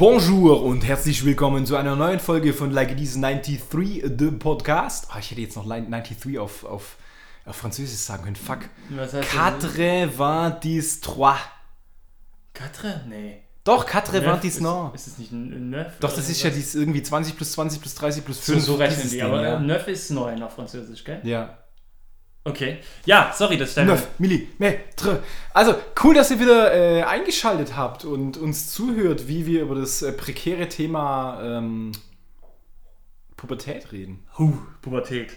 Bonjour und herzlich willkommen zu einer neuen Folge von Like It Is 93, the Podcast. Ah, ich hätte jetzt noch 93 auf, auf, auf Französisch sagen können. Fuck. Was heißt Quatre vingt trois. Quatre? Nee. Doch, quatre vingt non. Ist, ist es nicht ein Neuf? Doch, das ist ja dies irgendwie 20 plus 20 plus 30 plus So, 5. so rechnen dieses die, aber ja. Neuf ist neun auf Französisch, gell? ja. Okay. Ja, sorry, das stand. Neuf Millimeter. Also, cool, dass ihr wieder äh, eingeschaltet habt und uns zuhört, wie wir über das äh, prekäre Thema ähm, Pubertät reden. Huh, Pubertät.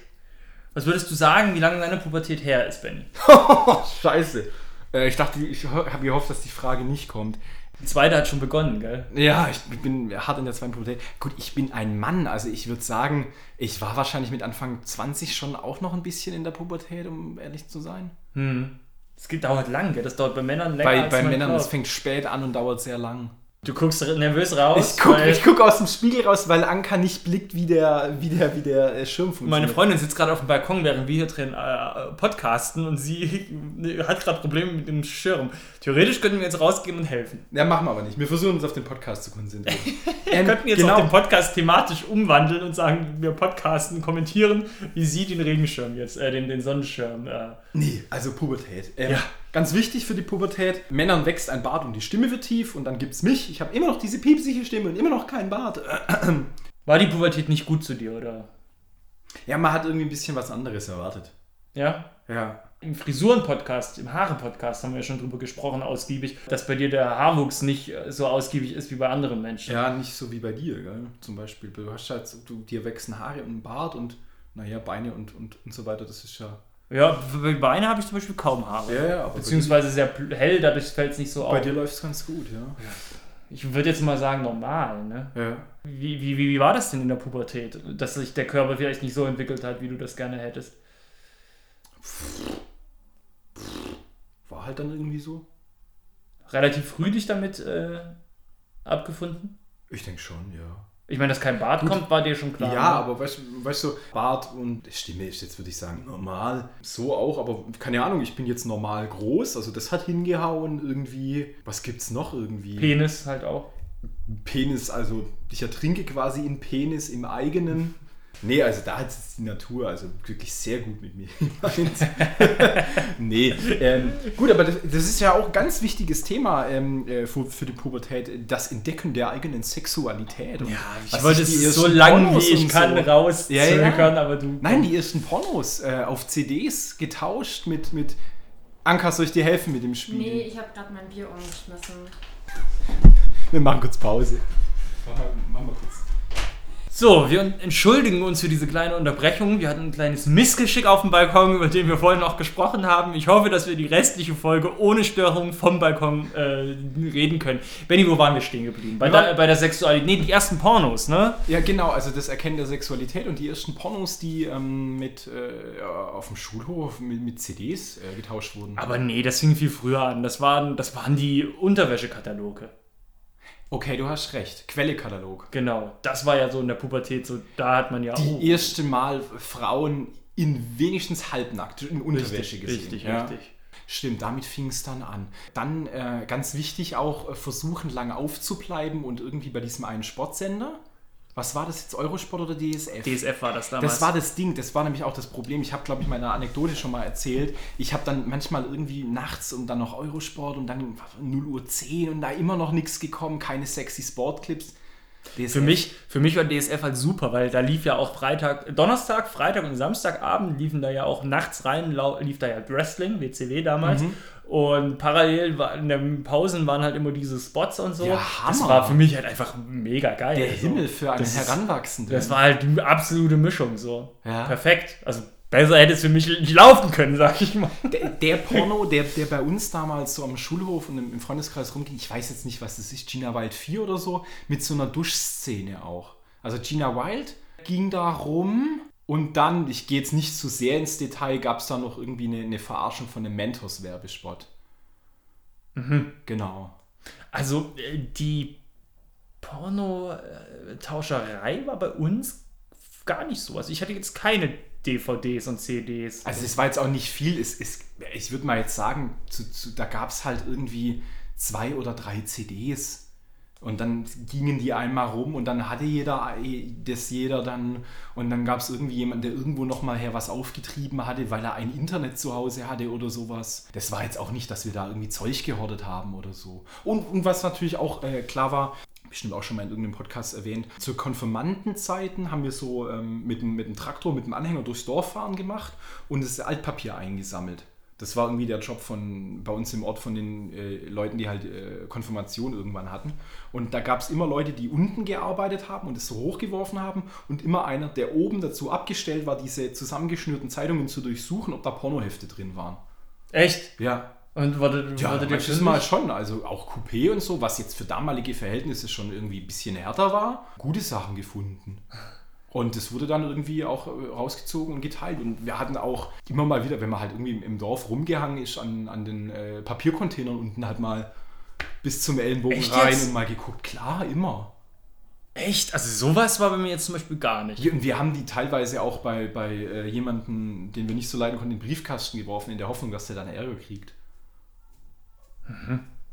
Was würdest du sagen, wie lange deine Pubertät her ist, Benny? Scheiße. Äh, ich dachte, ich habe gehofft, dass die Frage nicht kommt. Die zweite hat schon begonnen, gell? Ja, ich bin hart in der zweiten Pubertät. Gut, ich bin ein Mann, also ich würde sagen, ich war wahrscheinlich mit Anfang 20 schon auch noch ein bisschen in der Pubertät, um ehrlich zu sein. Hm. Geht, dauert lang, gell? Das dauert bei Männern länger Bei, als bei Männern, das glaubt. fängt spät an und dauert sehr lang. Du guckst nervös raus. Ich gucke guck aus dem Spiegel raus, weil Anka nicht blickt, wie der, wie der, wie der äh, Schirm funktioniert. Meine Freundin sitzt gerade auf dem Balkon, während wir hier drin äh, podcasten und sie hat gerade Probleme mit dem Schirm. Theoretisch könnten wir jetzt rausgehen und helfen. Ja, machen wir aber nicht. Wir versuchen uns auf den Podcast zu konzentrieren. Wir Ähm, könnten jetzt genau. auch den Podcast thematisch umwandeln und sagen, wir podcasten, kommentieren, wie sie den Regenschirm jetzt, äh, den, den Sonnenschirm. Äh. Nee, also Pubertät. Ähm, Ja. Ganz wichtig für die Pubertät. Männern wächst ein Bart und die Stimme wird tief und dann gibt's mich. Ich habe immer noch diese piepsige Stimme und immer noch keinen Bart. War die Pubertät nicht gut zu dir, oder? Ja, man hat irgendwie ein bisschen was anderes erwartet. Ja? Ja. Im Frisuren-Podcast, im Haare-Podcast haben wir ja schon drüber gesprochen, ausgiebig, dass bei dir der Haarwuchs nicht äh, so ausgiebig ist wie bei anderen Menschen. Ja, nicht so wie bei dir, gell? Zum Beispiel. Du hast halt, du, dir wachsen Haare und ein Bart und naja, Beine und, und, und so weiter. Das ist ja. Ja, bei Beine habe ich zum Beispiel kaum Haare. Ja, ja, Beziehungsweise sehr hell, dadurch fällt es nicht so bei auf. dir läuft's ganz gut, ja. Ich würde jetzt mal sagen, normal, ne? Ja. Wie, wie, wie, wie war das denn in der Pubertät? Dass sich der Körper vielleicht nicht so entwickelt hat, wie du das gerne hättest? War halt dann irgendwie so. Relativ früh dich damit äh, abgefunden? Ich denke schon, ja. Ich meine, dass kein Bart kommt, war dir schon klar. Ja, ne? aber weißt, du- weißt du, Bart und Stimme ist jetzt, würde ich sagen, normal. So auch, aber keine Ahnung, ich bin jetzt normal groß, also das hat hingehauen irgendwie. Was gibt's noch irgendwie? Penis halt auch. Penis, also ich ertrinke quasi in Penis im eigenen. Nee, also da hat es die Natur also wirklich sehr gut mit mir gemeint. nee, ähm, gut, aber das, das ist ja auch ein ganz wichtiges Thema ähm, äh, für, für die Pubertät, das Entdecken der eigenen Sexualität. Und Ich wollte es so ersten lang Pornos wie ich kann so- rauszögern, Ja, ja. aber du. Nein, die ersten Pornos äh, auf CDs getauscht mit, mit Anka, soll ich dir helfen mit dem Spiel? Nee, ich habe gerade mein Bier umgeschmissen. Wir machen kurz Pause. Machen wir kurz. So, wir entschuldigen uns für diese kleine Unterbrechung. Wir hatten ein kleines Missgeschick auf dem Balkon, über den wir vorhin noch gesprochen haben. Ich hoffe, dass wir die restliche Folge ohne Störung vom Balkon äh, reden können. Benny, wo waren wir stehen geblieben? Bei, waren- der, bei der Sexualität. Nee, die ersten Pornos, ne? Ja, genau, also das Erkennen der Sexualität und die ersten Pornos, die ähm, mit äh, ja, auf dem Schulhof mit, mit CDs äh, getauscht wurden. Aber nee, das fing viel früher an. Das waren, das waren die Unterwäschekataloge. Okay, du hast recht. Quellekatalog. Genau. Das war ja so in der Pubertät so. Da hat man ja. Die oh, erste Mal Frauen in wenigstens halbnackt, in Unterwäsche richtig, gesehen. richtig, ja. richtig. Stimmt, damit fing es dann an. Dann äh, ganz wichtig auch, äh, versuchen lange aufzubleiben und irgendwie bei diesem einen Sportsender. Was war das jetzt, Eurosport oder DSF? DSF war das damals. Das war das Ding, das war nämlich auch das Problem. Ich habe, glaube ich, meine Anekdote schon mal erzählt. Ich habe dann manchmal irgendwie nachts und dann noch Eurosport und dann 0 Uhr 10 und da immer noch nichts gekommen, keine sexy Sportclips. DSF. Für mich, für mich war DSF halt super, weil da lief ja auch Freitag, Donnerstag, Freitag und Samstagabend liefen da ja auch nachts rein, lief da ja Wrestling, WCW damals. Mhm. Und parallel war, in den Pausen waren halt immer diese Spots und so. Ja, das Hammer. war für mich halt einfach mega geil. Der Also, Himmel für einen das ist- Heranwachsenden. Das war halt die absolute Mischung so. Ja. Perfekt. Also besser hätte es für mich nicht laufen können, sag ich mal. der, der Porno, der, der bei uns damals so am Schulhof und im, im Freundeskreis rumging, ich weiß jetzt nicht, was das ist, Gina Wild 4 oder so, mit so einer Duschszene auch. Also Gina Wild ging da rum und dann, ich gehe jetzt nicht zu sehr ins Detail, gab es da noch irgendwie eine, eine Verarschung von einem Mentos-Werbespot. Genau. Also äh, die Porno-Tauscherei war bei uns gar nicht so. Also ich hatte jetzt keine DVDs und CDs. Also es war jetzt auch nicht viel. Es, es, ich würde mal jetzt sagen, zu, zu, da gab es halt irgendwie zwei oder drei CDs. Und dann gingen die einmal rum und dann hatte jeder das jeder dann und dann gab es irgendwie jemanden, der irgendwo nochmal her was aufgetrieben hatte, weil er ein Internet zu Hause hatte oder sowas. Das war jetzt auch nicht, dass wir da irgendwie Zeug gehortet haben oder so. Und, und was natürlich auch äh, klar war, bestimmt auch schon mal in irgendeinem Podcast erwähnt, zu Konfirmandenzeiten haben wir so ähm, mit, mit dem Traktor, mit dem Anhänger durchs Dorf fahren gemacht und das Altpapier eingesammelt. Das war irgendwie der Job von bei uns im Ort von den äh, Leuten, die halt äh, Konfirmation irgendwann hatten. Und da gab es immer Leute, die unten gearbeitet haben und es so hochgeworfen haben und immer einer, der oben dazu abgestellt war, diese zusammengeschnürten Zeitungen zu durchsuchen, ob da Pornohefte drin waren. Echt? Ja. Und wurde, Ja, wurde manches Mal schon. Also auch Coupé und so, was jetzt für damalige Verhältnisse schon irgendwie ein bisschen härter war. Gute Sachen gefunden. Und das wurde dann irgendwie auch äh, rausgezogen und geteilt. Und wir hatten auch immer mal wieder, wenn man halt irgendwie im, Dorf rumgehangen ist, an, an den äh, Papiercontainern unten halt mal bis zum Ellenbogen Echt rein jetzt? und mal geguckt. Klar, immer. Echt? Also sowas war bei mir jetzt zum Beispiel gar nicht. Und wir haben die teilweise auch bei, bei äh, jemandem, den wir nicht so leiden konnten, in den Briefkasten geworfen, in der Hoffnung, dass der dann Ärger kriegt.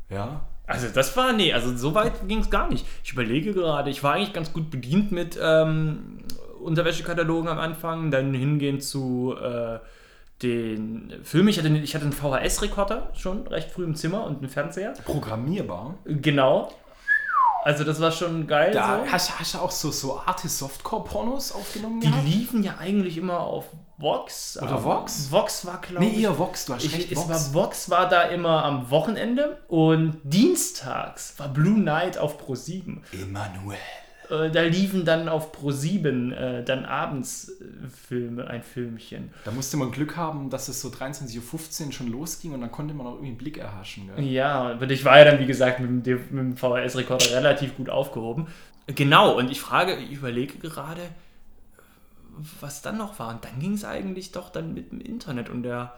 Ja. Also das war, nee, also so weit ging es gar nicht. Ich überlege gerade, ich war eigentlich ganz gut bedient mit ähm, Unterwäschekatalogen am Anfang, dann hingehend zu äh, den Filmen. Ich hatte, ich hatte einen VHS-Rekorder schon recht früh im Zimmer und einen Fernseher. Programmierbar. Genau. Also das war schon geil. Da so. hast, hast du auch so, so Artist Softcore-Pornos aufgenommen? Die gehabt? liefen ja eigentlich immer auf Vox. Oder aber Vox? Vox war, glaube Nee, ich. eher Vox, du hast Ich, recht, Vox. war Vox war da immer am Wochenende und dienstags war Blue Night auf Pro 7. Emanuel. Äh, da liefen dann auf Pro 7 äh, dann abends äh, Filme, ein Filmchen. Da musste man Glück haben, dass es so 23.15 Uhr schon losging und dann konnte man auch irgendwie einen Blick erhaschen. Gell? Ja, und ich war ja dann, wie gesagt, mit dem, mit dem VHS-Rekorder relativ gut aufgehoben. Genau, und ich frage, ich überlege gerade, was dann noch war. Und dann ging es eigentlich doch dann mit dem Internet und der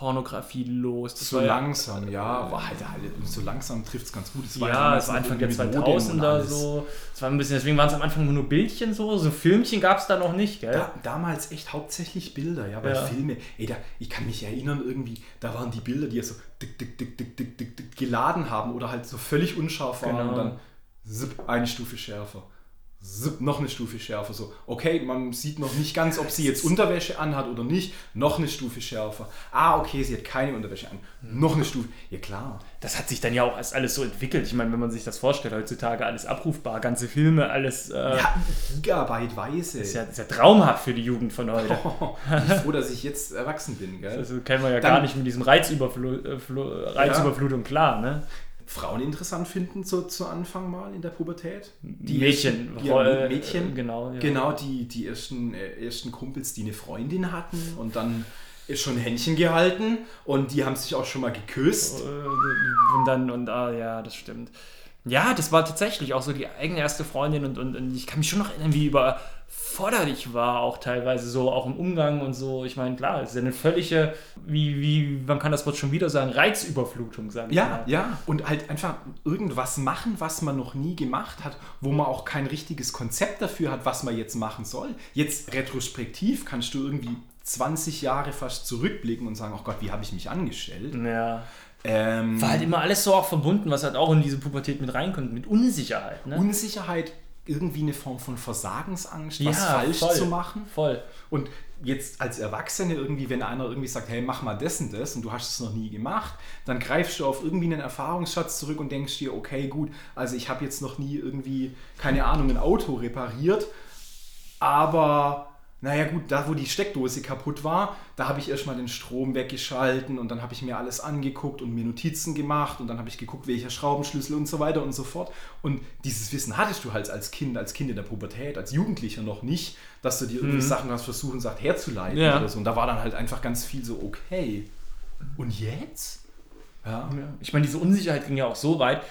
Pornografie los. Das So war ja- langsam, ja. War halt, halt, so langsam trifft es ganz gut. Es Ja, damals es war Anfang der irgendwie mit Modem und 2000er alles. so. Es war ein bisschen, deswegen waren es am Anfang nur Bildchen so. So Filmchen gab es da noch nicht, gell? Da, damals echt hauptsächlich Bilder, ja, weil Ja. Filme, ey, da, ich kann mich erinnern irgendwie, da waren die Bilder, die ja so dick, dick, dick, dick, dick, dick, dick geladen haben oder halt so völlig unscharf waren Genau. und dann zip, eine Stufe schärfer. Noch eine Stufe schärfer. So, okay, man sieht noch nicht ganz, ob sie jetzt Unterwäsche anhat oder nicht. Noch eine Stufe schärfer. Ah, okay, sie hat keine Unterwäsche an. Noch eine Stufe. Ja, klar. Das hat sich dann ja auch erst alles so entwickelt. Ich meine, wenn man sich das vorstellt, heutzutage alles abrufbar, ganze Filme, alles. Äh, Ja, gigabyteweise. ist, ja, ist ja traumhaft für die Jugend von heute. ich bin froh, dass ich jetzt erwachsen bin, gell? Also kennen wir ja Dann- gar nicht mit diesem Reizüberflu äh, Flu- Reizüberflutung klar, ne? Frauen interessant finden zu, zu Anfang mal in der Pubertät? Die Mädchen. ersten- ja, Mädchen. äh, Genau. Ja. Genau, die, die ersten, äh, ersten Kumpels, die eine Freundin hatten und dann ist schon Händchen gehalten und die haben sich auch schon mal geküsst. Äh, Und dann, und ah, ja, das stimmt. Ja, das war tatsächlich auch so die eigene erste Freundin und, und, und ich kann mich schon noch erinnern, wie überfordert ich war, auch teilweise so, auch im Umgang und so. Ich meine, klar, es ist ja eine völlige, wie, wie, man kann das Wort schon wieder sagen, Reizüberflutung, sagen Ja, ja, und halt einfach irgendwas machen, was man noch nie gemacht hat, wo man auch kein richtiges Konzept dafür hat, was man jetzt machen soll. Jetzt retrospektiv kannst du irgendwie 20 Jahre fast zurückblicken und sagen, oh Gott, wie habe ich mich angestellt? Ja. Ähm, War halt immer alles so auch verbunden, was halt auch in diese Pubertät mit reinkommt, mit Unsicherheit, ne? Unsicherheit, irgendwie eine Form von Versagensangst, was Ja, falsch voll. zu machen. Voll. Und jetzt als Erwachsene irgendwie, wenn einer irgendwie sagt, hey, mach mal das und das und du hast es noch nie gemacht, dann greifst du auf irgendwie einen Erfahrungsschatz zurück und denkst dir, okay, gut, also ich habe jetzt noch nie irgendwie, keine Ahnung, ein Auto repariert, aber naja gut, da wo die Steckdose kaputt war, da habe ich erstmal den Strom weggeschalten und dann habe ich mir alles angeguckt und mir Notizen gemacht und dann habe ich geguckt, welcher Schraubenschlüssel und so weiter und so fort. Und dieses Wissen hattest du halt als Kind, als Kind in der Pubertät, als Jugendlicher noch nicht, dass du dir irgendwie Sachen hast versuchen, sagt, herzuleiten Ja. oder so. Und da war dann halt einfach ganz viel so, okay. Und jetzt? Ja. Ja. Ich meine, diese Unsicherheit ging ja auch so weit.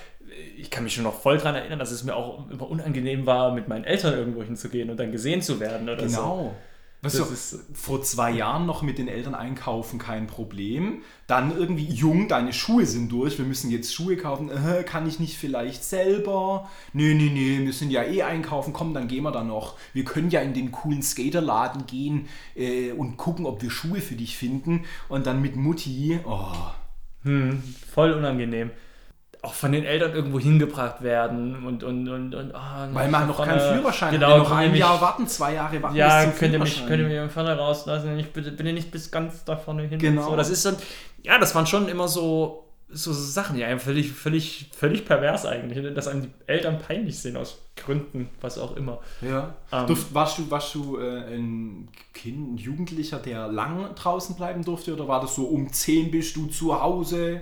Ich kann mich schon noch voll daran erinnern, dass es mir auch immer unangenehm war, mit meinen Eltern irgendwo hinzugehen und dann gesehen zu werden oder so. Genau. Weißt Das du, ist- vor zwei Jahren noch mit den Eltern einkaufen, kein Problem. Dann irgendwie, jung, deine Schuhe sind durch, wir müssen jetzt Schuhe kaufen. Äh, kann ich nicht vielleicht selber? Nee, nee, nee, wir sind ja eh einkaufen. Komm, dann gehen wir da noch. Wir können ja in den coolen Skaterladen gehen äh, und gucken, ob wir Schuhe für dich finden. Und dann mit Mutti, oh, Hm, voll unangenehm. Auch von den Eltern irgendwo hingebracht werden und und und, und oh, Weil man noch keinen Führerschein genau, hat. Noch ein mich- Jahr warten, zwei Jahre warten. Ja, bis zum könnt ihr mich, könnt ihr mich vorne rauslassen, ich bitte, bin ihr nicht bis ganz da vorne hin. Genau. So, das ist dann, ja, das waren schon immer so, so Sachen, ja, völlig, völlig, völlig pervers eigentlich, dass einem die Eltern peinlich sind aus Gründen, was auch immer. Ja. Ähm, Durft, warst du, warst du äh, ein Kind, ein Jugendlicher, der lang draußen bleiben durfte? Oder war das so, um 10 bist du zu Hause?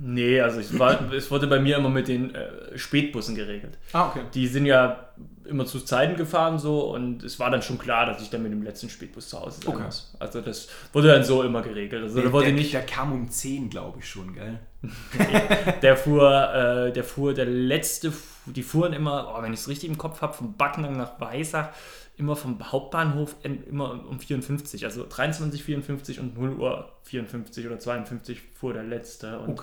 Nee, also es, war, es wurde bei mir immer mit den äh, Spätbussen geregelt. Ah, okay. Die sind ja immer zu Zeiten gefahren so und es war dann schon klar, dass ich dann mit dem letzten Spätbus zu Hause sein Okay. muss. Also das wurde dann so immer geregelt. Also da wurde der, nicht, der kam um 10, glaube ich schon, gell? der fuhr, äh, der fuhr, der letzte, die fuhren immer, oh, wenn ich es richtig im Kopf habe, von Backnang nach Weissach, immer vom Hauptbahnhof immer um 54, also 23, 54 und 0 Uhr 54 oder 52 fuhr der letzte. Und,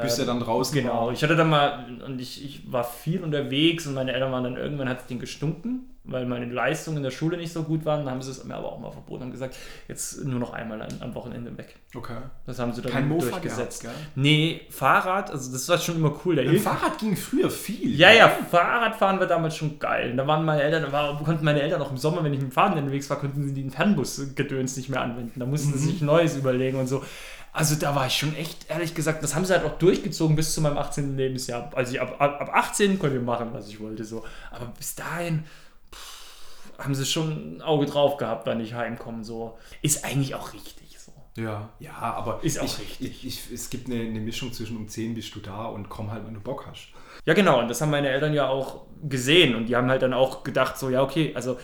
Bis er dann draußen Genau, war. ich hatte dann mal, und ich, ich war viel unterwegs und meine Eltern waren dann irgendwann, hat es den gestunken, weil meine Leistungen in der Schule nicht so gut waren. Dann haben sie es mir aber auch mal verboten und gesagt, jetzt nur noch einmal am, Wochenende weg. Okay. Das haben sie dann Kein Mofa durchgesetzt. gehabt, gell? Nee, Fahrrad, also das war schon immer cool. Der. Fahrrad ging früher viel. Ja, ja, Fahrradfahren war damals schon geil. Und Da waren meine Eltern, da war, konnten meine Eltern auch im Sommer, wenn ich mit dem Fahrrad unterwegs war, konnten sie den Fernbus-Gedöns nicht mehr anwenden. Da mussten sie sich Neues überlegen und so. Also da war ich schon echt, ehrlich gesagt, das haben sie halt auch durchgezogen bis zu meinem 18. Lebensjahr. Also ich ab, ab, ab 18 konnte ich machen, was ich wollte. so. Aber bis dahin haben sie schon ein Auge drauf gehabt, wann ich heimkomme. So. Ist eigentlich auch richtig so. Ja, ja, aber Ist auch ich, richtig. Ich, ich, es gibt eine, eine Mischung zwischen um 10 bist du da und komm halt, wenn du Bock hast. Ja, genau, und das haben meine Eltern ja auch gesehen und die haben halt dann auch gedacht, so, ja, okay, also äh,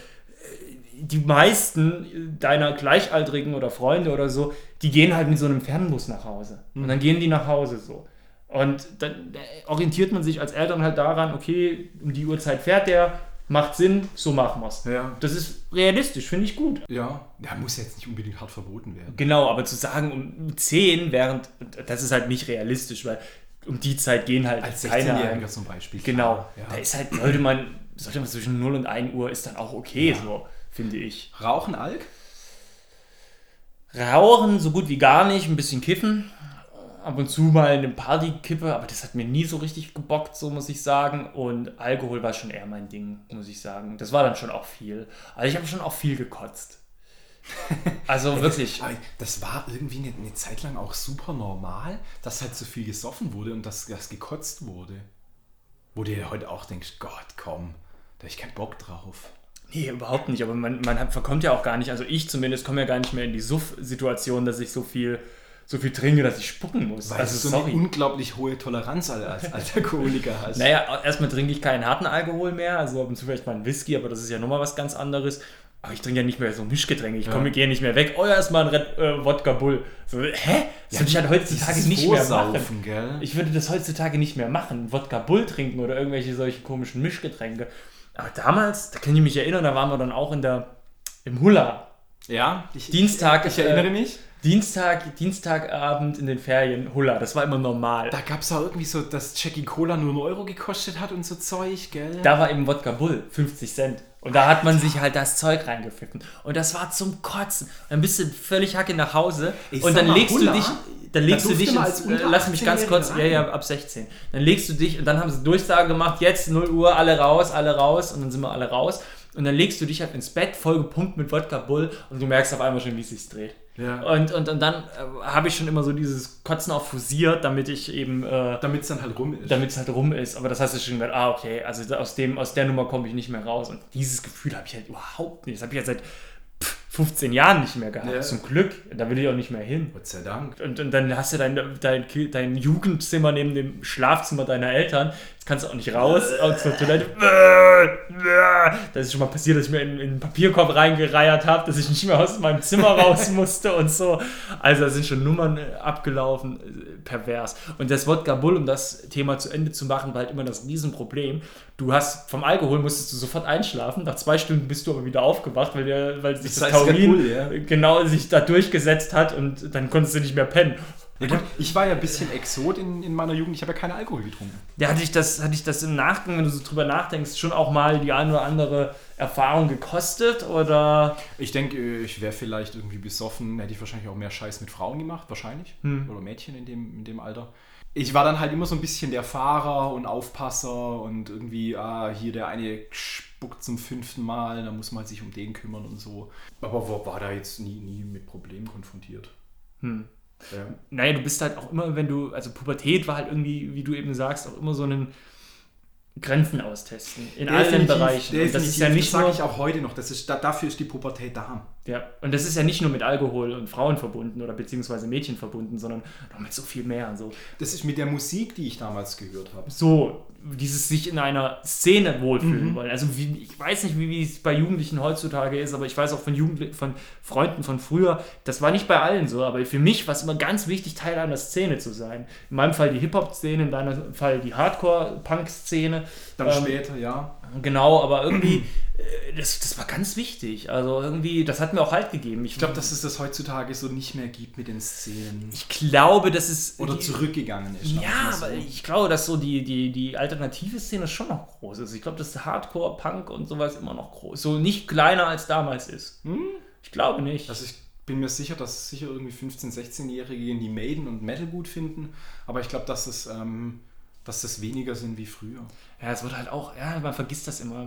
die meisten deiner Gleichaltrigen oder Freunde oder so, die gehen halt mit so einem Fernbus nach Hause. Und dann gehen die nach Hause so. Und dann äh, orientiert man sich als Eltern halt daran, okay, um die Uhrzeit fährt der, macht Sinn, so machen wir's. Ja. Das ist realistisch, finde ich gut. Ja, der muss jetzt nicht unbedingt hart verboten werden. Genau, aber zu sagen um 10, während, das ist halt nicht realistisch, weil um die Zeit gehen halt Als keine 16-Jähriger heim. zum Beispiel. Genau. Ja. Da ist halt, sollte man, sollte man zwischen 0 und 1 Uhr ist dann auch okay, so, finde ich. Rauchen Alk? Rauchen so gut wie gar nicht, ein bisschen kiffen. Ab und zu mal eine Partykippe, aber das hat mir nie so richtig gebockt, so muss ich sagen. Und Alkohol war schon eher mein Ding, muss ich sagen. Das war dann schon auch viel. Also ich habe schon auch viel gekotzt. Also wirklich. Aber das war irgendwie eine, eine Zeit lang auch super normal, dass halt so viel gesoffen wurde und dass das gekotzt wurde. Wo du dir heute auch denkst, Gott, komm, da hab ich keinen Bock drauf. Nee, überhaupt nicht. Aber man, man hat, verkommt ja auch gar nicht, also ich zumindest komme ja gar nicht mehr in die Suff-Situation, dass ich so viel, so viel trinke, dass ich spucken muss. Weil also du so sorry. eine unglaublich hohe Toleranz als, als Alkoholiker hast. Naja, erstmal trinke ich keinen harten Alkohol mehr, also ab und zu vielleicht mal einen Whisky, aber das ist ja nochmal was ganz anderes. Aber ich trinke ja nicht mehr so Mischgetränke, ich komme, gehe nicht mehr weg. Oh ja, erstmal ein Red, äh, Wodka Bull. So, hä? Das würde ich halt heutzutage nicht mehr machen. Gell? Ich würde das heutzutage nicht mehr machen. Wodka Bull trinken oder irgendwelche solche komischen Mischgetränke. Aber damals, da kann ich mich erinnern, da waren wir dann auch in der, im Hula. Ja, ich, Dienstag, ich erinnere äh, mich. Dienstag, Dienstagabend in den Ferien Hula. Das war immer normal. Da gab es auch irgendwie so, dass Jackie Cola nur einen Euro gekostet hat und so Zeug, gell? Da war eben Wodka Bull, 50 Cent. Und da hat man sich halt das Zeug reingepfiffen. Und das war zum Kotzen. Dann bist du völlig hacke nach Hause. Ich und dann mal, legst du Hula, dich. Dann legst da du dich ins, äh, lass mich ganz kurz, ja, 18-Jähriger ja, ab 16. Dann legst du dich und dann haben sie Durchsage gemacht, jetzt 0 Uhr, alle raus, alle raus und dann sind wir alle raus. Und dann legst du dich halt ins Bett, voll gepumpt mit Wodka Bull und du merkst auf einmal schon, wie es sich dreht. Ja. Und, und, und dann äh, habe ich schon immer so dieses Kotzen auch fusiert, damit ich eben äh, Damit es dann halt rum ist. damit es halt rum ist. Aber das hast du schon gedacht, ah, okay, also aus, dem, aus der Nummer komme ich nicht mehr raus. Und dieses Gefühl habe ich halt überhaupt nicht. Das habe ich ja seit pff, 15 Jahren nicht mehr gehabt. Ja. Zum Glück. Da will ich auch nicht mehr hin. Gott sei Dank. Und, und dann hast du dein, dein, dein Jugendzimmer neben dem Schlafzimmer deiner Eltern. Jetzt kannst du auch nicht raus aus der Toilette. Das ist schon mal passiert, dass ich mir in, in einen Papierkorb reingereiert habe, dass ich nicht mehr aus meinem Zimmer raus musste und so. Also da sind schon Nummern äh, abgelaufen, äh, pervers. Und das Wodka Bull, um das Thema zu Ende zu machen, war halt immer das Riesenproblem. Du hast vom Alkohol musstest du sofort einschlafen. Nach zwei Stunden bist du aber wieder aufgewacht, weil, der, weil sich das, Das Taurin Bull, ja. genau sich da durchgesetzt hat und dann konntest du nicht mehr pennen. Ja, gut, ich war ja ein bisschen Exot in, in meiner Jugend. Ich habe ja keinen Alkohol getrunken. Ja, hatte ich, das, hatte ich das im Nachgang, wenn du so drüber nachdenkst, schon auch mal die eine oder andere Erfahrung gekostet? Oder Ich denke, ich wäre vielleicht irgendwie besoffen. Hätte ich wahrscheinlich auch mehr Scheiß mit Frauen gemacht. Wahrscheinlich. Hm. Oder Mädchen in dem, in dem Alter. ich war dann halt immer so ein bisschen der Fahrer und Aufpasser und irgendwie, ah, hier der eine spuckt zum fünften Mal, da muss man sich um den kümmern und so. Aber war, war da jetzt nie, nie mit Problemen konfrontiert. Hm. Ja. Naja, du bist halt auch immer, wenn du, also Pubertät war halt irgendwie, wie du eben sagst, auch immer so ein Grenzen austesten. In allen Bereichen. Das ist ja nicht das sage ich auch heute noch, das ist, da, dafür ist die Pubertät da. Ja, und das ist ja nicht nur mit Alkohol und Frauen verbunden oder beziehungsweise Mädchen verbunden, sondern noch mit so viel mehr. So, Das ist mit der Musik, die ich damals gehört habe. so dieses sich in einer Szene wohlfühlen Mhm. wollen. Also wie, ich weiß nicht, wie, wie es bei Jugendlichen heutzutage ist, aber ich weiß auch von Jugendlichen, von Freunden von früher, das war nicht bei allen so, aber für mich war es immer ganz wichtig, Teil einer Szene zu sein. In meinem Fall die Hip-Hop-Szene, in deinem Fall die Hardcore-Punk-Szene. Dann Ähm, später, ja. Genau, aber irgendwie, das, das war ganz wichtig. Also irgendwie, das hat mir auch Halt gegeben. Ich glaube, dass es das heutzutage so nicht mehr gibt mit den Szenen. ich glaube, dass es Oder zurückgegangen ist. Ja, so. aber ich glaube, dass so die, die, die alternative Szene schon noch groß ist. Ich glaube, dass Hardcore, Punk und sowas immer noch groß So nicht kleiner als damals ist. Hm? Ich glaube nicht. Also ich bin mir sicher, dass sicher irgendwie 15-, 16-Jährige die Maiden und Metal gut finden, aber ich glaube, dass es ähm, dass das weniger sind wie früher. ja, es wird halt auch, ja, man vergisst das immer.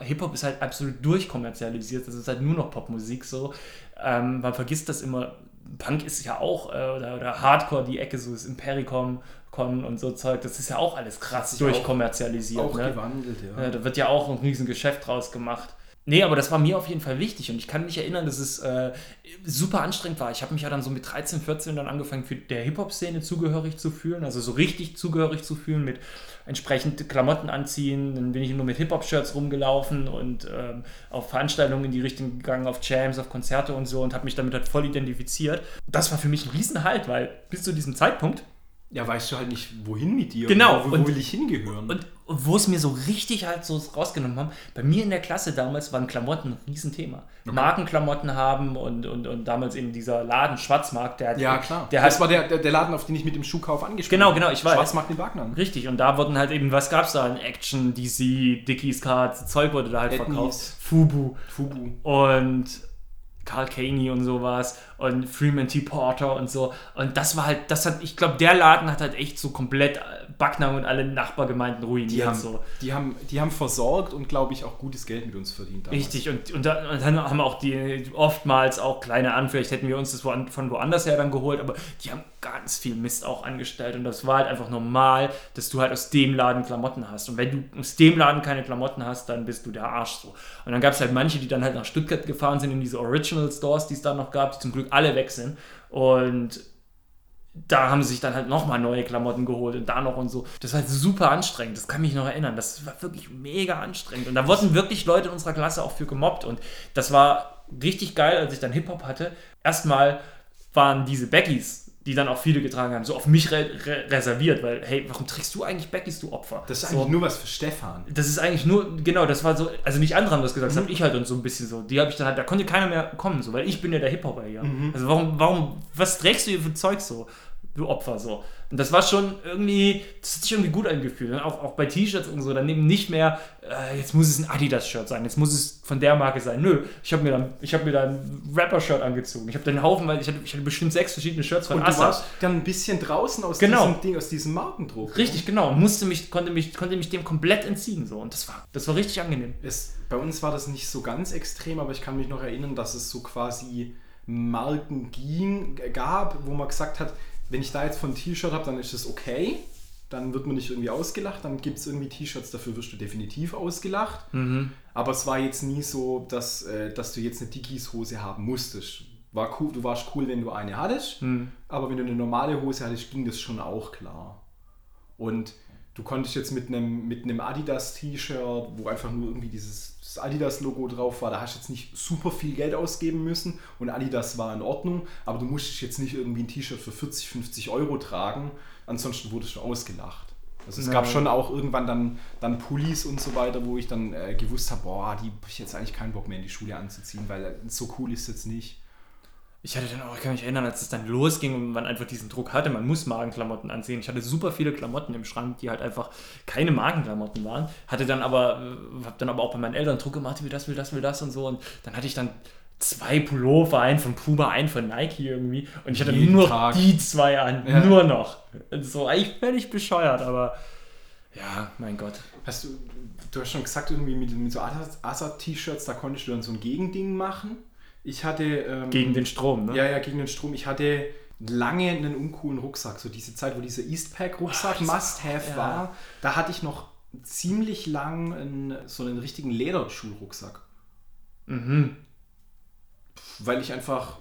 Hip-Hop ist halt absolut durchkommerzialisiert. Das ist halt nur noch Popmusik so. Ähm, man vergisst das immer. Punk ist ja auch, äh, oder, oder Hardcore, die Ecke, so ist Impericon Con und so Zeug. Das ist ja auch alles krass sich auch- durchkommerzialisiert. Auch ne? gewandelt, ja. Ja, da wird ja auch ein riesen Geschäft draus gemacht. Nee, aber das war mir auf jeden Fall wichtig und ich kann mich erinnern, dass es äh, super anstrengend war. Ich habe mich ja dann so mit 13, 14 dann angefangen, für der Hip-Hop-Szene zugehörig zu fühlen, also so richtig zugehörig zu fühlen, mit entsprechend Klamotten anziehen. Dann bin ich nur mit Hip-Hop-Shirts rumgelaufen und ähm, auf Veranstaltungen in die Richtung gegangen, auf Jams, auf Konzerte und so und habe mich damit halt voll identifiziert. Das war für mich ein Riesenhalt, weil bis zu diesem Zeitpunkt Ja, weißt du halt nicht, wohin mit dir. Genau, Wo, wo und- will ich hingehören? Und wo es mir so richtig halt so rausgenommen haben, bei mir in der Klasse damals waren Klamotten ein Riesenthema. Markenklamotten haben und, und, und damals eben dieser Laden Schwarzmarkt, der hat, ja, klar. Der das hat, war der, der, der Laden, auf den ich mit dem Schuhkauf angesprochen Genau, genau, ich weiß. Schwarzmarkt in Wagner. Richtig, und da wurden halt eben, was gab's da? Ein Action, DC, Dickies Cards, Zeug wurde da halt Etnies. verkauft. Fubu Fubu. und Carl Caney und sowas und Freeman T. Porter und so. Und das war halt, das hat, ich glaube, der Laden hat halt echt so komplett Backnang und alle Nachbargemeinden ruiniert. Die haben, so. die, haben, die haben versorgt und, glaube ich, auch gutes Geld mit uns verdient. damals. Richtig, und, und, da, und dann haben auch die oftmals auch kleine an, vielleicht hätten wir uns das von woanders her dann geholt, aber die haben ganz viel Mist auch angestellt und das war halt einfach normal, dass du halt aus dem Laden Klamotten hast. Und wenn du aus dem Laden keine Klamotten hast, dann bist du der Arsch so. Und dann gab es halt manche, die dann halt nach Stuttgart gefahren sind in diese Original Stores, die es da noch gab, die zum Glück alle weg sind. Und da haben sie sich dann halt nochmal neue Klamotten geholt und da noch und so. Das war halt super anstrengend, das kann mich noch erinnern. Das war wirklich mega anstrengend. Und da wurden wirklich Leute in unserer Klasse auch für gemobbt. Und das war richtig geil, als ich dann Hip-Hop hatte. Erstmal waren diese Beckys, die dann auch viele getragen haben, so auf mich re re reserviert, weil, hey, warum trägst du eigentlich Beckys, du Opfer? Das ist so. eigentlich nur was für Stefan. Das ist eigentlich nur, genau, das war so, also nicht andere haben das gesagt, das habe ich halt und so ein bisschen so. Die habe ich dann halt, da konnte keiner mehr kommen, so, weil ich bin ja der Hip-Hopper hier. Also warum, warum, was trägst du hier für Zeug so, du Opfer so? Und das war schon irgendwie, das hat sich irgendwie gut angefühlt. Und auch, auch bei T-Shirts und so, dann eben nicht mehr, äh, jetzt muss es ein Adidas-Shirt sein, jetzt muss es von der Marke sein. Nö, ich habe mir dann, ich habe mir dann ein Rapper-Shirt angezogen. Ich habe den Haufen, weil ich hatte, ich hatte bestimmt sechs verschiedene Shirts von Und du Assa. warst dann ein bisschen draußen aus Genau. diesem Ding, aus diesem Markendruck. Richtig, genau. Und musste mich, konnte mich, konnte mich dem komplett entziehen. So. Und das war, das war richtig angenehm. Es, bei uns war das nicht so ganz extrem, aber ich kann mich noch erinnern, dass es so quasi Marken ging, gab, wo man gesagt hat, wenn ich da jetzt von T-Shirt habe, dann ist das okay. Dann wird man nicht irgendwie ausgelacht. Dann gibt es irgendwie T-Shirts, dafür wirst du definitiv ausgelacht. Aber es war jetzt nie so, dass, äh, dass du jetzt eine Dickies-Hose haben musstest. War cool, du warst cool, wenn du eine hattest, aber wenn du eine normale Hose hattest, ging das schon auch klar. Und du konntest jetzt mit einem, mit einem Adidas-T-Shirt, wo einfach nur irgendwie dieses das Adidas-Logo drauf war, da hast du jetzt nicht super viel Geld ausgeben müssen und Adidas war in Ordnung, aber du musstest jetzt nicht irgendwie ein T-Shirt für 40, 50 Euro tragen, ansonsten wurdest du ausgelacht. Also es gab Nein. schon auch irgendwann dann, dann Pullis und so weiter, wo ich dann äh, gewusst habe, boah, die habe ich jetzt eigentlich keinen Bock mehr in die Schule anzuziehen, weil so cool ist es jetzt nicht. Ich hatte dann auch, ich kann mich erinnern, als es dann losging und man einfach diesen Druck hatte, man muss Magenklamotten anziehen. Ich hatte super viele Klamotten im Schrank, die halt einfach keine Magenklamotten waren. Hatte dann aber, äh, hab dann aber auch bei meinen Eltern Druck gemacht, will das, will das, will das und so. Und dann hatte ich dann zwei Pullover, einen von Puma, einen von Nike irgendwie. Und ich hatte Jeden nur Tag. die zwei an. Ja. Nur noch. So, eigentlich völlig bescheuert, aber ja, mein Gott. Hast du, du hast schon gesagt, irgendwie mit, mit so Asa-T-Shirts, da konntest du dann so ein Gegending machen. Ich hatte. Ähm, Gegen den Strom, ne? Ja, ja, gegen den Strom. Ich hatte lange einen uncoolen Rucksack. So diese Zeit, wo dieser Eastpack-Rucksack Oh, Must-Have ja. war, da hatte ich noch ziemlich lang einen, so einen richtigen Lederschulrucksack. Mhm. Weil ich einfach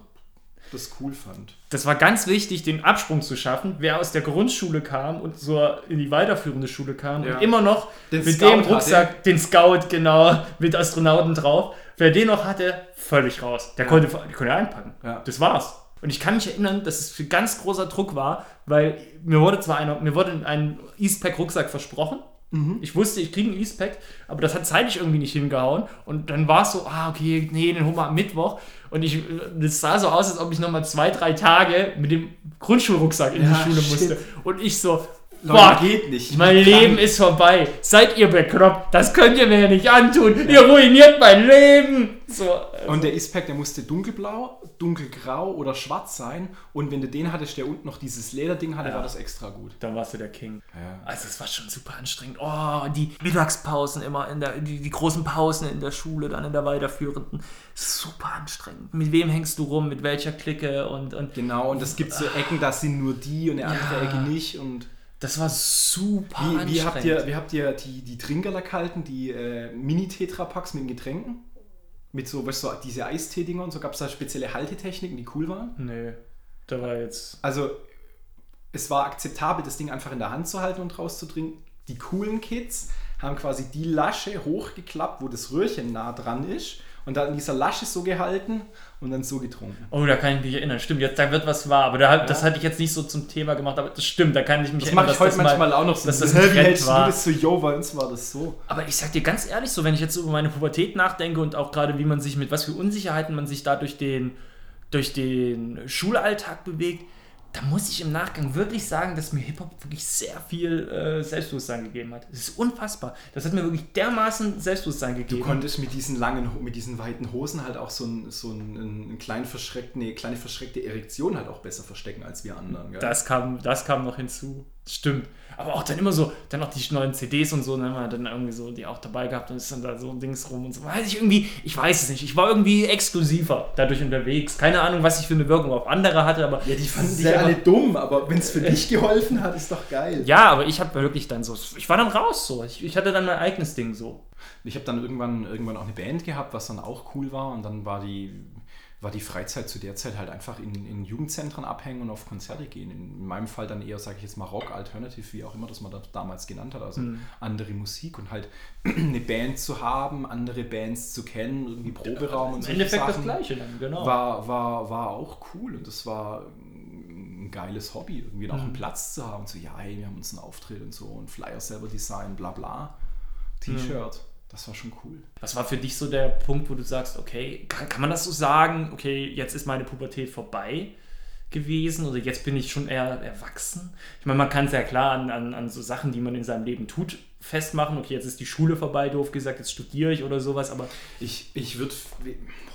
das cool fand. Das war ganz wichtig, den Absprung zu schaffen. Wer aus der Grundschule kam und so in die weiterführende Schule kam Ja. und immer noch Den mit Scout dem Rucksack, den Scout, genau, mit Astronauten drauf, wer den noch hatte, völlig raus. Der Ja. konnte, der konnte einpacken. Ja. Das war's. Und ich kann mich erinnern, dass es für ganz großer Druck war, weil mir wurde zwar einer, mir wurde ein Eastpack-Rucksack versprochen. Ich wusste, ich kriege einen Eastpack, aber das hat zeitlich irgendwie nicht hingehauen. Und dann war es so, ah, okay, nee, den holen wir am Mittwoch. Und ich, das sah so aus, als ob ich nochmal zwei, drei Tage mit dem Grundschulrucksack in Ja, die Schule shit. musste. Und ich so, Leute, fuck, geht nicht. mein Leben ist vorbei. Seid ihr bekloppt? Das könnt ihr mir ja nicht antun. Ihr ruiniert mein Leben. So, äh, Und der Eastpack, der musste dunkelblau, dunkelgrau oder schwarz sein. Und wenn du den hattest, der unten noch dieses Lederding hatte, Ja. war das extra gut. dann warst du der King. Ja. Also es war schon super anstrengend. Oh, die Mittagspausen immer, in der, die, die großen Pausen in der Schule, dann in der weiterführenden. Super anstrengend. Mit wem hängst du rum, mit welcher Clique und, und Genau, und es gibt so Ecken, da sind nur die und eine andere. Ecke nicht. Und das war super wie, anstrengend. wie, habt ihr, wie habt ihr die, die Trinkerler gehalten, die äh, Mini-Tetra-Packs mit den Getränken? Mit so, weißt du, so diese Eistee-Dinger und so gab es da spezielle Haltetechniken, die cool waren? Nee, da war jetzt... Also, es war akzeptabel, das Ding einfach in der Hand zu halten und rauszutrinken. Die coolen Kids haben quasi die Lasche hochgeklappt, wo das Röhrchen nah dran ist. Und dann in dieser Lasche so gehalten und dann so getrunken. Oh, da kann ich mich erinnern. Stimmt, jetzt, da wird was wahr. Aber da, das hatte ich jetzt nicht so zum Thema gemacht. Aber das stimmt, da kann ich mich Das erinnern, mache ich heute das mal- manchmal auch noch so. dass das ein wie Trend hältst war. du das so? Yo, bei uns war das so. Aber ich sag dir ganz ehrlich, so wenn ich jetzt über meine Pubertät nachdenke und auch gerade wie man sich mit was für Unsicherheiten man sich da durch den, durch den Schulalltag bewegt, da muss ich im Nachgang wirklich sagen, dass mir Hip-Hop wirklich sehr viel äh, Selbstbewusstsein gegeben hat. Das ist unfassbar. Das hat mir wirklich dermaßen Selbstbewusstsein Du gegeben. konntest mit diesen langen, mit diesen weiten Hosen halt auch so, ein, so einen kleinen verschreckten, eine kleine verschreckte Erektion halt auch besser verstecken als wir anderen. Gell? Das kam, das kam noch hinzu. Stimmt. Aber auch dann immer so, dann auch die neuen CDs und so, dann haben wir dann irgendwie so die auch dabei gehabt und ist dann da so ein Dings rum und so. Weiß ich irgendwie, ich weiß es nicht. Ich war irgendwie exklusiver dadurch unterwegs. Keine Ahnung, was ich für eine Wirkung auf andere hatte, aber. ja, die fanden dich alle dumm, aber wenn es für dich geholfen hat, ist doch geil. Ja, aber ich habe wirklich dann so, ich war dann raus so. Ich, ich hatte dann mein eigenes Ding so. Ich habe dann irgendwann, irgendwann auch eine Band gehabt, was dann auch cool war. Und dann war die, war die Freizeit zu der Zeit halt einfach in, in Jugendzentren abhängen und auf Konzerte gehen. In meinem Fall dann eher, sage ich jetzt mal, Rock, Alternative, wie auch immer das man das damals genannt hat. Also Mhm. andere Musik und halt eine Band zu haben, andere Bands zu kennen, irgendwie Proberaum und Im so. Endeffekt das Gleiche dann, genau. War, war, war auch cool und das war ein geiles Hobby, irgendwie einen Mhm. Platz zu haben. So, ja, hey, wir haben uns einen Auftritt und so und Flyer selber design, bla bla. T-Shirt, das war schon cool. Was war für dich so der Punkt, wo du sagst, okay, kann, kann man das so sagen, okay, jetzt ist meine Pubertät vorbei gewesen oder jetzt bin ich schon eher erwachsen? Ich meine, man kann es ja klar an, an, an so Sachen, die man in seinem Leben tut, festmachen. Okay, jetzt ist die Schule vorbei, doof gesagt, jetzt studiere ich oder sowas, aber Ich, ich würde.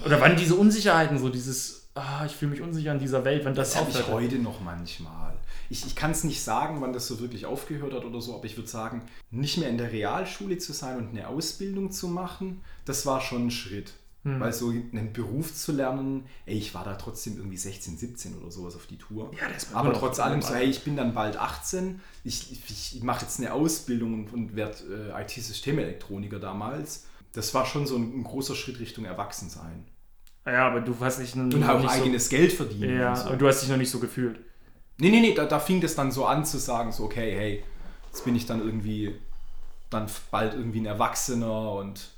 oder wann diese Unsicherheiten, so dieses, ah, ich fühle mich unsicher in dieser Welt, wann das, Das habe ich heute noch manchmal. Ich, ich kann es nicht sagen, wann das so wirklich aufgehört hat oder so, aber ich würde sagen, nicht mehr in der Realschule zu sein und eine Ausbildung zu machen, das war schon ein Schritt. Hm. Weil so einen Beruf zu lernen, ey, ich war da trotzdem irgendwie 16, 17 oder sowas auf die Tour. Ja, das ist Aber trotz allem so, hey, ich bin dann bald 18, ich, ich, ich mache jetzt eine Ausbildung und, und werde äh, IT-Systemelektroniker damals. Das war schon so ein, ein großer Schritt Richtung Erwachsensein. Ja, aber du hast dich noch Und auch nicht eigenes Geld verdienen. so, ja, und so. aber du hast dich noch nicht so gefühlt. Nee, nee, nee, da, da fing das dann so an zu sagen, so, okay, hey, jetzt bin ich dann irgendwie, dann bald irgendwie ein Erwachsener und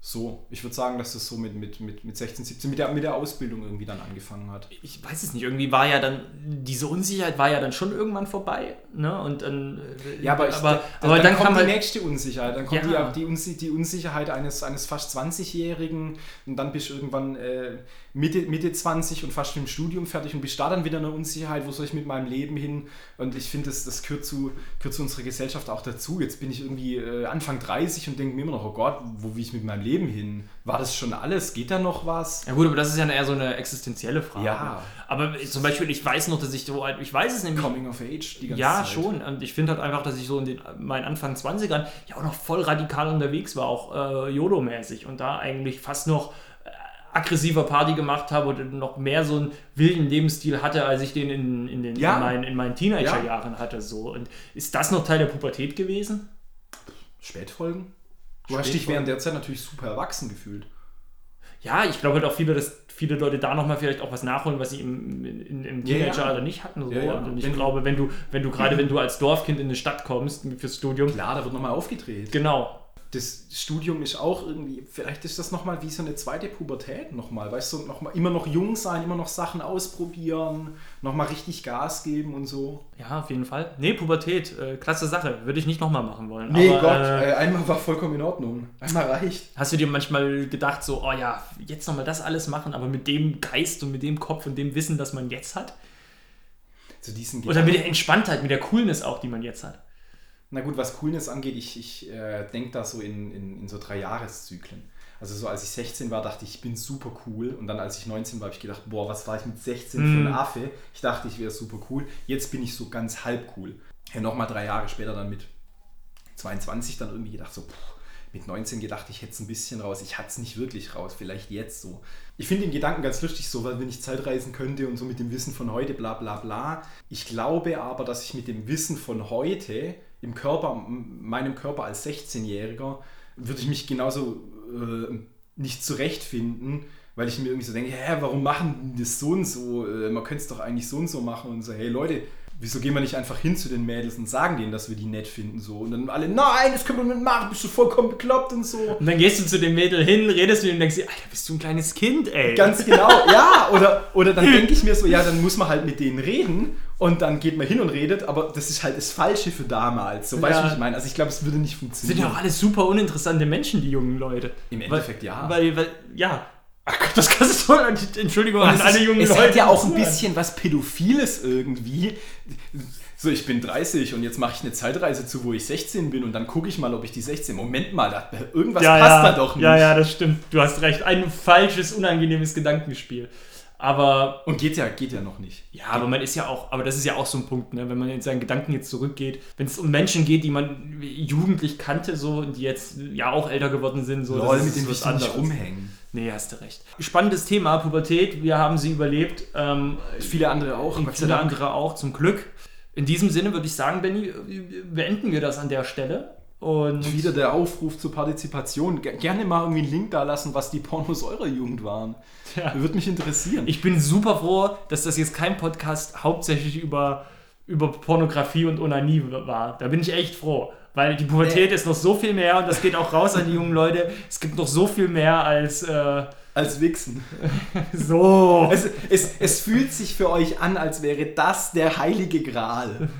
so. Ich würde sagen, dass das so mit, mit, mit, mit 16, 17, mit der, mit der Ausbildung irgendwie dann angefangen hat. ich weiß es nicht, irgendwie war ja dann, diese Unsicherheit war ja dann schon irgendwann vorbei, ne? Und dann. äh, Ja, aber, ich, aber, da, aber dann, dann, kommt kam die halt. nächste Unsicherheit. Dann kommt Ja. die, die, Unsi die Unsicherheit eines, eines fast 20-Jährigen und dann bist du irgendwann äh, Mitte, Mitte 20 und fast mit dem Studium fertig und bist da dann wieder eine Unsicherheit, wo soll ich mit meinem Leben hin? Und ich finde, das, das gehört, zu, gehört zu unserer Gesellschaft auch dazu. Jetzt bin ich irgendwie äh, Anfang 30 und denke mir immer noch, oh Gott, wo will ich mit meinem Leben Leben hin? War das schon alles? Geht da noch was? Ja gut, aber das ist ja eher so eine existenzielle Frage. Ja. Aber zum Beispiel, ich weiß noch, dass ich so alt, ich weiß es nämlich. Coming of Age die ganze Ja, Zeit. schon. Und ich finde halt einfach, dass ich so in den, meinen Anfang 20ern ja auch noch voll radikal unterwegs war, auch äh, YOLO-mäßig. Und da eigentlich fast noch äh, aggressiver Party gemacht habe und noch mehr so einen wilden Lebensstil hatte, als ich den in, in, den, Ja. in, meinen, in meinen Teenagerjahren hatte. So. Und ist das noch Teil der Pubertät gewesen? Spätfolgen? Du hast dich während der Zeit natürlich super erwachsen gefühlt. Ja, ich glaube halt auch viele, dass viele Leute da nochmal vielleicht auch was nachholen, was sie im, in, im Ja, ja. Teenageralter nicht hatten. So. Ja, ja. Und ich Wenn glaube, wenn du, wenn du gerade wenn du als Dorfkind in eine Stadt kommst fürs Studium, Klar, da wird nochmal aufgedreht. genau, Das Studium ist auch irgendwie, vielleicht ist das nochmal wie so eine zweite Pubertät nochmal. Weißt du, noch mal, immer noch jung sein, immer noch Sachen ausprobieren, nochmal richtig Gas geben und so. Ja, auf jeden Fall. Nee, Pubertät, äh, klasse Sache. Würde ich nicht nochmal machen wollen. Nee, Aber, Gott, äh, äh, einmal war vollkommen in Ordnung. Einmal reicht. hast du dir manchmal gedacht, so, oh ja, jetzt nochmal das alles machen, aber mit dem Geist und mit dem Kopf und dem Wissen, das man jetzt hat? Zu diesen Oder mit der Entspanntheit, mit der Coolness auch, die man jetzt hat? Na gut, was Coolness angeht, ich, ich äh, denke da so in, in, in so drei Jahreszyklen. Also so als ich 16 war, dachte ich, ich bin super cool. Und dann als ich 19 war, habe ich gedacht, boah, was war ich mit 16 für ein Mhm. Affe? Ich dachte, ich wäre super cool. Jetzt bin ich so ganz halb cool. Ja, nochmal drei Jahre später dann mit 22 dann irgendwie gedacht, so pff, mit 19 gedacht, ich hätte es ein bisschen raus. Ich hatte es nicht wirklich raus, vielleicht jetzt so. Ich finde den Gedanken ganz lustig, so, weil wenn ich Zeitreisen könnte und so mit dem Wissen von heute, bla bla bla. Ich glaube aber, dass ich mit dem Wissen von heute im Körper, meinem Körper als 16-Jähriger, würde ich mich genauso äh, nicht zurechtfinden, weil ich mir irgendwie so denke, hä, warum machen die das so und so? Äh, man könnte es doch eigentlich so und so machen und so, hey Leute, wieso gehen wir nicht einfach hin zu den Mädels und sagen denen, dass wir die nett finden so? Und dann alle, nein, das können wir nicht machen, bist du vollkommen bekloppt und so. Und dann gehst du zu dem Mädel hin, redest mit ihm und denkst dir, Alter, bist du ein kleines Kind, ey. Ganz genau, ja. Oder, oder dann denke ich mir so, ja, dann muss man halt mit denen reden und dann geht man hin und redet, aber das ist halt das Falsche für damals. So, weißt du, Ja. was ich meine? Also ich glaube, es würde nicht sind funktionieren. ja auch alles super uninteressante Menschen, die jungen Leute. Im Endeffekt, weil, ja. Weil, weil, ja. Ach Gott, das kannst du so, Entschuldigung an es alle jungen es Leute. hat ja auch ein bisschen was Pädophiles irgendwie. So, ich bin 30 und jetzt mache ich eine Zeitreise zu, wo ich 16 bin und dann gucke ich mal, ob ich die 16. Moment mal, da, irgendwas ja, passt ja, da doch nicht. Ja, ja, das stimmt. Du hast recht. Ein falsches, unangenehmes Gedankenspiel. Aber Und geht ja, geht ja noch nicht. ja, aber man ist ja auch, aber das ist ja auch so ein Punkt, ne? wenn man in seinen Gedanken jetzt zurückgeht, wenn es um Menschen geht, die man jugendlich kannte, so und die jetzt ja auch älter geworden sind, so Lol, das mit ist dem will was anderes. rumhängen. Nee, hast du recht. Spannendes Thema, Pubertät. Wir haben sie überlebt. Ähm, Viele andere auch. viele andere auch, zum Glück. In diesem Sinne würde ich sagen, Benny, beenden wir das an der Stelle. Und Wieder der Aufruf zur Partizipation. Ge- Gerne mal irgendwie einen Link da lassen, was die Pornos eurer Jugend waren. Ja. Würde mich interessieren. ich bin super froh, dass das jetzt kein Podcast hauptsächlich über, über Pornografie und Onanie war. Da bin ich echt froh. Weil die Pubertät ist noch so viel mehr und das geht auch raus an die jungen Leute. Es gibt noch so viel mehr als äh, Als Wichsen. so. Es, es, es fühlt sich für euch an, als wäre das der heilige Gral.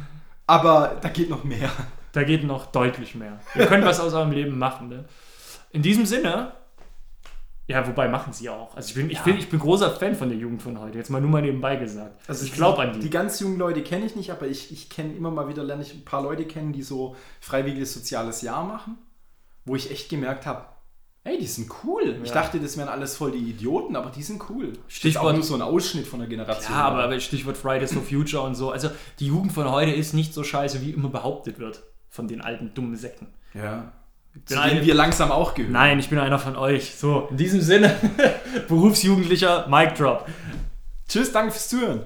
Aber da geht noch mehr. Da geht noch deutlich mehr. Ihr könnt was aus eurem Leben machen. Ne? In diesem Sinne, ja, wobei machen sie auch. Also ich bin, ich, Ja. bin, ich bin großer Fan von der Jugend von heute. Jetzt mal nur mal nebenbei gesagt. Also ich glaube an die. Die ganz jungen Leute kenne ich nicht, aber ich, ich kenne immer mal wieder, lerne ich ein paar Leute kennen, die so freiwilliges soziales Jahr machen, wo ich echt gemerkt habe, hey, die sind cool. Ich Ja. dachte, das wären alles voll die Idioten, aber die sind cool. Das ist Stichwort- nur so ein Ausschnitt von der Generation. Ja, aber, aber Stichwort Fridays for Future und so. Also die Jugend von heute ist nicht so scheiße, wie immer behauptet wird von den alten dummen Säcken. Ja. Zu Nein. denen wir langsam auch gehören. Nein, ich bin einer von euch. So, in diesem Sinne, Berufsjugendlicher Mic Drop. Tschüss, danke fürs Zuhören.